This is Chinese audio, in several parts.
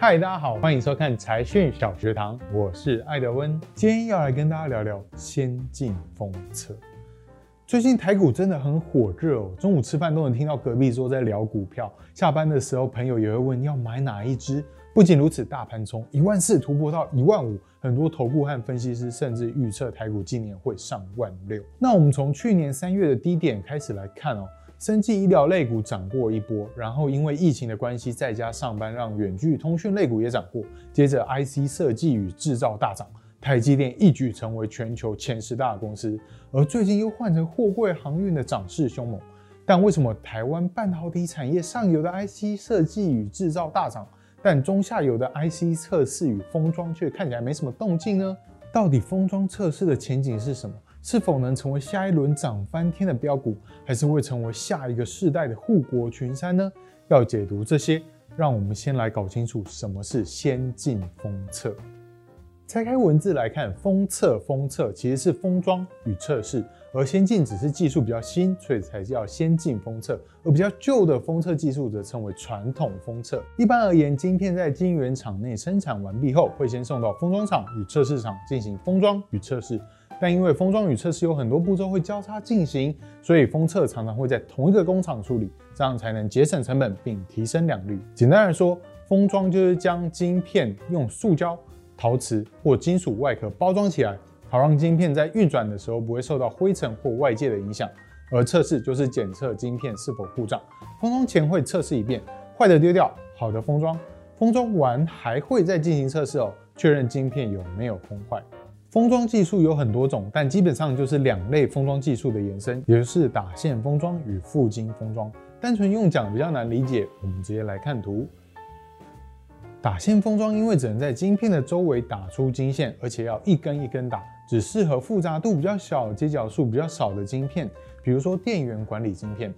嗨，大家好，欢迎收看财讯小学堂，我是艾德温，今天要来跟大家聊聊先进封测。最近台股真的很火热哦，中午吃饭都能听到隔壁桌在聊股票，下班的时候朋友也会问要买哪一支。不仅如此，大盘从一万四突破到一万五，很多投顾和分析师甚至预测台股今年会上万六。那我们从去年三月的低点开始来看哦。生技医疗类股涨过一波，然后因为疫情的关系，在家上班让远距通讯类股也涨过。接着，IC 设计与制造大涨，台积电一举成为全球前十大公司。而最近又换成货柜航运的涨势凶猛。但为什么台湾半导体产业上游的 IC 设计与制造大涨，但中下游的 IC 测试与封装却看起来没什么动静呢？到底封装测试的前景是什么？是否能成为下一轮涨翻天的标股，还是会成为下一个世代的护国群山呢？要解读这些，让我们先来搞清楚什么是先进封测。拆开文字来看，封测封测其实是封装与测试，而先进只是技术比较新，所以才叫先进封测。而比较旧的封测技术则称为传统封测。一般而言，晶片在晶圆厂内生产完毕后，会先送到封装厂与测试厂进行封装与测试。但因为封装与测试有很多步骤会交叉进行，所以封测常常会在同一个工厂处理，这样才能节省成本并提升良率。简单来说，封装就是将晶片用塑胶、陶瓷或金属外壳包装起来，好让晶片在运转的时候不会受到灰尘或外界的影响。而测试就是检测晶片是否故障，封装前会测试一遍，坏的丢掉，好的封装。封装完还会再进行测试哦，确认晶片有没有崩坏。封装技术有很多种，但基本上就是两类封装技术的延伸，也就是打线封装与覆晶封装。单纯用讲比较难理解，我们直接来看图。打线封装因为只能在晶片的周围打出晶线，而且要一根一根打，只适合复杂度比较小、接角数比较少的晶片，比如说电源管理晶片。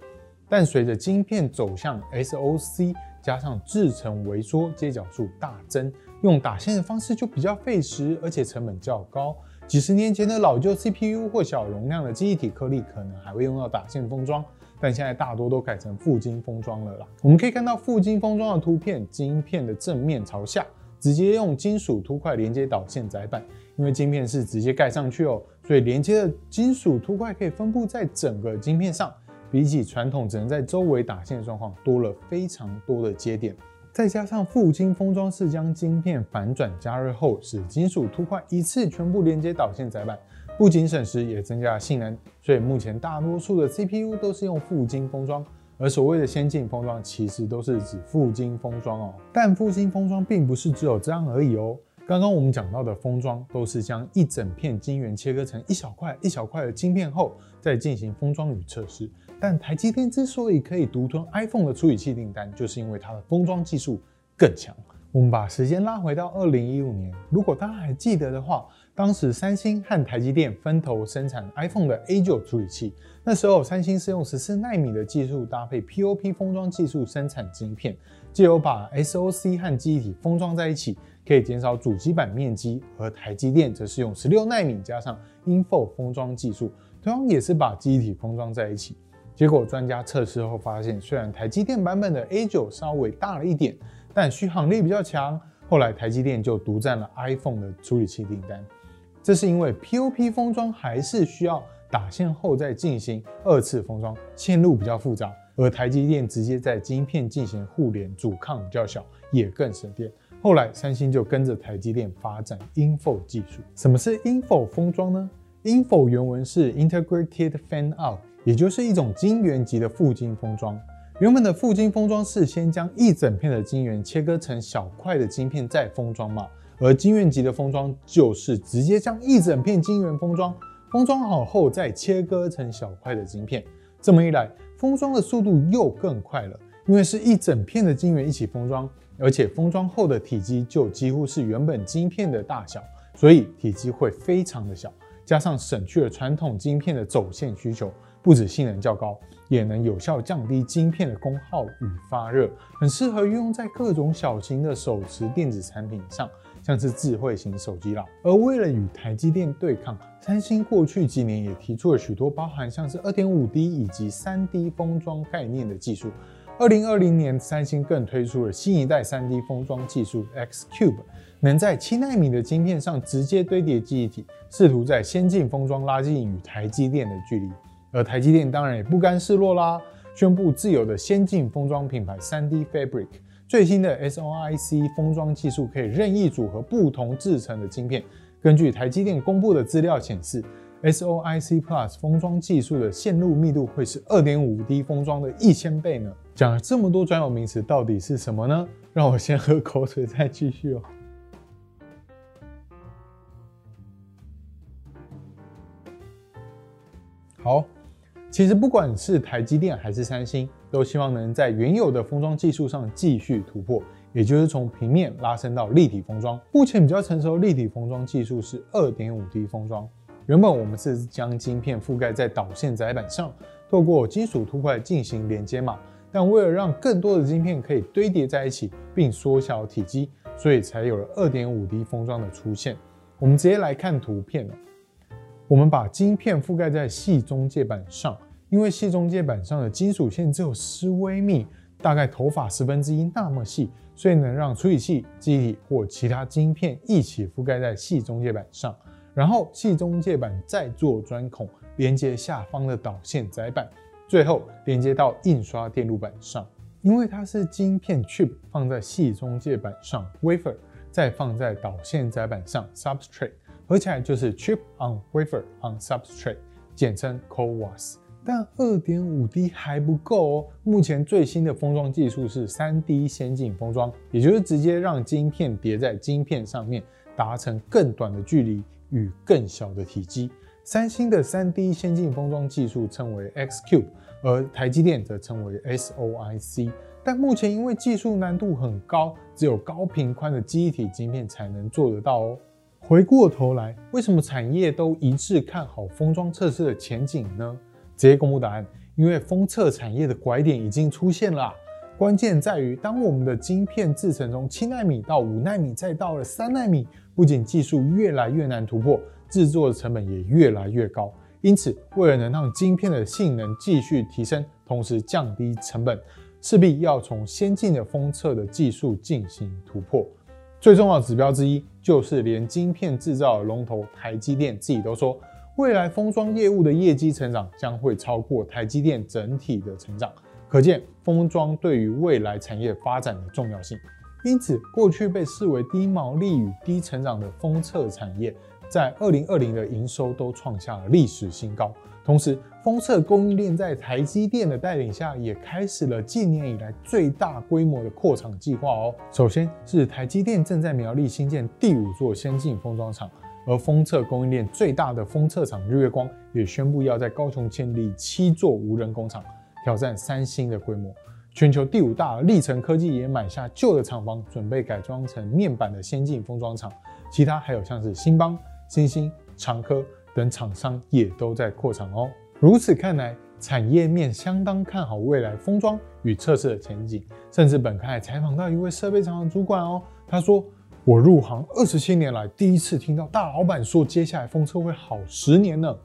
但随着晶片走向 SOC，加上制程微缩，接角数大增。用打线的方式就比较费时，而且成本较高。几十年前的老旧 CPU 或小容量的记忆体颗粒可能还会用到打线封装，但现在大多都改成覆晶封装了啦。我们可以看到覆晶封装的图片，晶片的正面朝下，直接用金属凸块连接导线载板。因为晶片是直接盖上去哦，所以连接的金属凸块可以分布在整个晶片上，比起传统只能在周围打线的状况，多了非常多的接点。再加上覆晶封装是将晶片反转加热后，使金属凸块一次全部连接导线载板，不仅省时，也增加了性能。所以目前大多数的 CPU 都是用覆晶封装，而所谓的先进封装其实都是指覆晶封装哦。但覆晶封装并不是只有这样而已哦。刚刚我们讲到的封装都是将一整片晶圆切割成一小块一小块的晶片后，再进行封装与测试。但台积电之所以可以独吞 iPhone 的处理器订单，就是因为它的封装技术更强。我们把时间拉回到二零一五年，如果大家还记得的话，当时三星和台积电分头生产 iPhone 的 A9 处理器。那时候三星是用十四纳米的技术搭配 POP 封装技术生产晶片，借由把 SOC 和记忆体封装在一起，可以减少主机板面积；而台积电则是用十六纳米加上 InFO 封装技术，同样也是把记忆体封装在一起。结果专家测试后发现，虽然台积电版本的 A9 稍微大了一点，但续航力比较强。后来台积电就独占了 iPhone 的处理器订单。这是因为 POP 封装还是需要打线后再进行二次封装，线路比较复杂。而台积电直接在晶片进行互联，阻抗比较小，也更省电。后来三星就跟着台积电发展 InFO 技术。什么是 InFO 封装呢？InFO 原文是 Integrated Fan Out。也就是一种晶圆级的覆晶封装。原本的覆晶封装是先将一整片的晶圆切割成小块的晶片再封装嘛，而晶圆级的封装就是直接将一整片晶圆封装，封装好后再切割成小块的晶片。这么一来，封装的速度又更快了，因为是一整片的晶圆一起封装，而且封装后的体积就几乎是原本晶片的大小，所以体积会非常的小，加上省去了传统晶片的走线需求。不止性能较高，也能有效降低晶片的功耗与发热，很适合运用在各种小型的手持电子产品上，像是智慧型手机啦。而为了与台积电对抗，三星过去几年也提出了许多包含像是二点五 D 以及三 D 封装概念的技术，二零二零年，三星更推出了新一代三 D 封装技术 X Cube，能在七纳米的晶片上直接堆叠记忆体，试图在先进封装拉近与台积电的距离。而台积电当然也不甘示弱啦，宣布自有的先进封装品牌三 D Fabric，最新的 SOIC 封装技术可以任意组合不同制成的晶片。根据台积电公布的资料显示。SOIC Plus 封装技术的线路密度会是二点五 D 封装的一千倍呢。讲了这么多专有名词，到底是什么呢？让我先喝口水再继续哦。好，其实不管是台积电还是三星，都希望能在原有的封装技术上继续突破，也就是从平面拉伸到立体封装。目前比较成熟的立体封装技术是二点五 D 封装。原本我们是将晶片覆盖在导线载板上，透过金属凸块进行连接嘛。但为了让更多的晶片可以堆叠在一起，并缩小体积，所以才有了二点五 D 封装的出现。我们直接来看图片哦。我们把晶片覆盖在细中介板上，因为细中介板上的金属线只有十微米，大概头发十分之一那么细，所以能让处理器、机体或其他晶片一起覆盖在细中介板上。然后细中介板再做钻孔，连接下方的导线载板，最后连接到印刷电路板上。因为它是晶片 chip 放在细中介板上，wafer 再放在导线载板上，substrate 合起来就是 chip on wafer on substrate，简称 CoWoS。但二点五 D 还不够哦，目前最新的封装技术是三 D 先进封装，也就是直接让晶片叠在晶片上面，达成更短的距离。与更小的体积，三星的三 D 先进封装技术称为 X Cube，而台积电则称为 SOIC。但目前因为技术难度很高，只有高频宽的记忆体晶片才能做得到哦。回过头来，为什么产业都一致看好封装测试的前景呢？直接公布答案，因为封测产业的拐点已经出现了。关键在于，当我们的晶片制程从七纳米到五纳米，再到了三纳米，不仅技术越来越难突破，制作的成本也越来越高。因此，为了能让晶片的性能继续提升，同时降低成本，势必要从先进的封测的技术进行突破。最重要的指标之一，就是连晶片制造龙头台积电自己都说，未来封装业务的业绩成长将会超过台积电整体的成长。可见封装对于未来产业发展的重要性。因此，过去被视为低毛利与低成长的封测产业，在二零二零的营收都创下了历史新高。同时，封测供应链在台积电的带领下，也开始了近年以来最大规模的扩厂计划哦。首先是台积电正在苗栗新建第五座先进封装厂，而封测供应链最大的封测厂日月光也宣布要在高雄建立七座无人工厂。挑战三星的规模，全球第五大立成科技也买下旧的厂房，准备改装成面板的先进封装厂。其他还有像是新邦、新兴、长科等厂商也都在扩厂哦。如此看来，产业面相当看好未来封装与测试的前景。甚至本刊还采访到一位设备厂的主管哦，他说：“我入行二十七年来，第一次听到大老板说接下来封测会好十年呢。”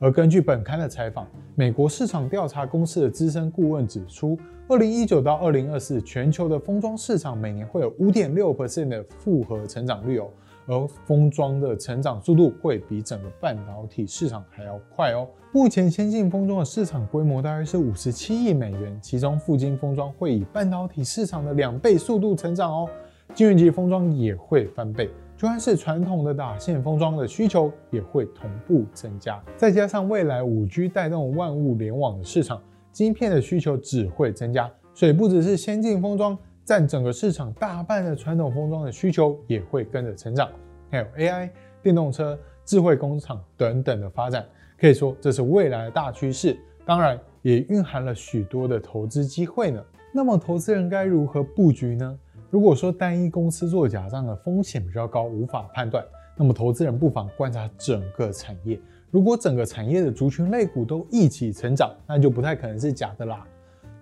而根据本刊的采访，美国市场调查公司的资深顾问指出，二零一九到二零二四，全球的封装市场每年会有五点六 percent 的复合成长率哦，而封装的成长速度会比整个半导体市场还要快哦。目前先进封装的市场规模大约是五十七亿美元，其中富晶封装会以半导体市场的两倍速度成长哦，晶圆级封装也会翻倍。就算是传统的打线封装的需求也会同步增加，再加上未来五 G 带动万物联网的市场，晶片的需求只会增加。所以不只是先进封装占整个市场大半的传统封装的需求也会跟着成长，还有 AI、电动车、智慧工厂等等的发展，可以说这是未来的大趋势。当然也蕴含了许多的投资机会呢。那么投资人该如何布局呢？如果说单一公司做假账的风险比较高，无法判断，那么投资人不妨观察整个产业。如果整个产业的族群类股都一起成长，那就不太可能是假的啦。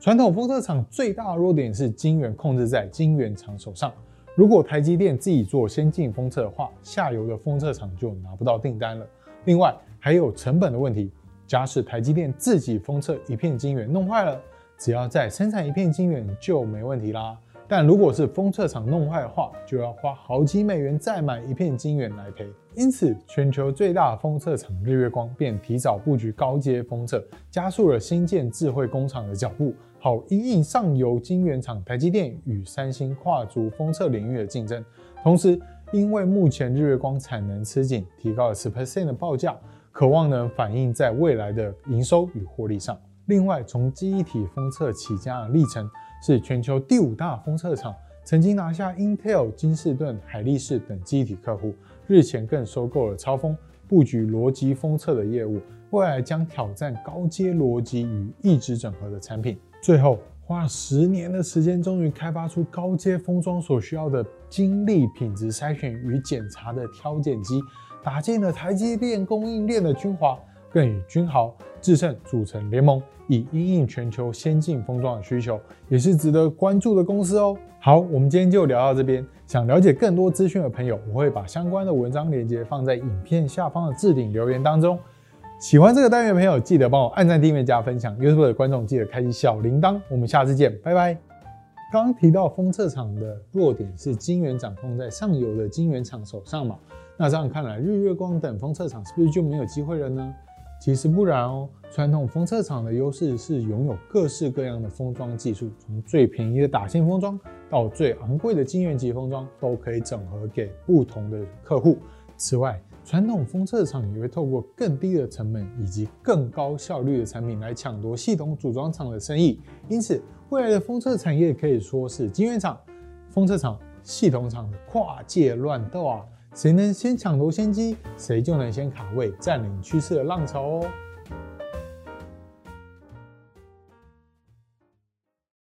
传统封测厂最大的弱点是晶圆控制在晶圆厂手上。如果台积电自己做先进封测的话，下游的封测厂就拿不到订单了。另外还有成本的问题，假使台积电自己封测一片晶圆弄坏了。只要再生产一片晶圆就没问题啦。但如果是封测厂弄坏的话，就要花好几美元再买一片晶圆来赔。因此，全球最大的封测厂日月光便提早布局高阶封测，加速了新建智慧工厂的脚步，好因应上游晶圆厂台积电与三星跨足封测领域的竞争。同时，因为目前日月光产能吃紧，提高了十 percent 的报价，渴望能反映在未来的营收与获利上。另外，从记忆体封测起家的历程。是全球第五大封测厂，曾经拿下 Intel、金士顿、海力士等机体客户。日前更收购了超风，布局逻辑封测的业务，未来将挑战高阶逻辑与意志整合的产品。最后花了十年的时间，终于开发出高阶封装所需要的精密品质筛选与检查的挑拣机，打进了台积电供应链的军华。更与君豪、智胜组成联盟，以应应全球先进封装的需求，也是值得关注的公司哦。好，我们今天就聊到这边。想了解更多资讯的朋友，我会把相关的文章链接放在影片下方的置顶留言当中。喜欢这个单元的朋友，记得帮我按赞、订阅、加分享。YouTube 的观众记得开启小铃铛。我们下次见，拜拜。刚刚提到封测厂的弱点是晶圆掌控在上游的晶圆厂手上嘛？那这样看来，日月光等封测厂是不是就没有机会了呢？其实不然哦，传统封测厂的优势是拥有各式各样的封装技术，从最便宜的打线封装到最昂贵的晶圆级封装，都可以整合给不同的客户。此外，传统封测厂也会透过更低的成本以及更高效率的产品来抢夺系统组装厂的生意。因此，未来的封测产业可以说是晶圆厂、封测厂、系统厂的跨界乱斗啊！谁能先抢夺先机，谁就能先卡位，占领趋势的浪潮哦。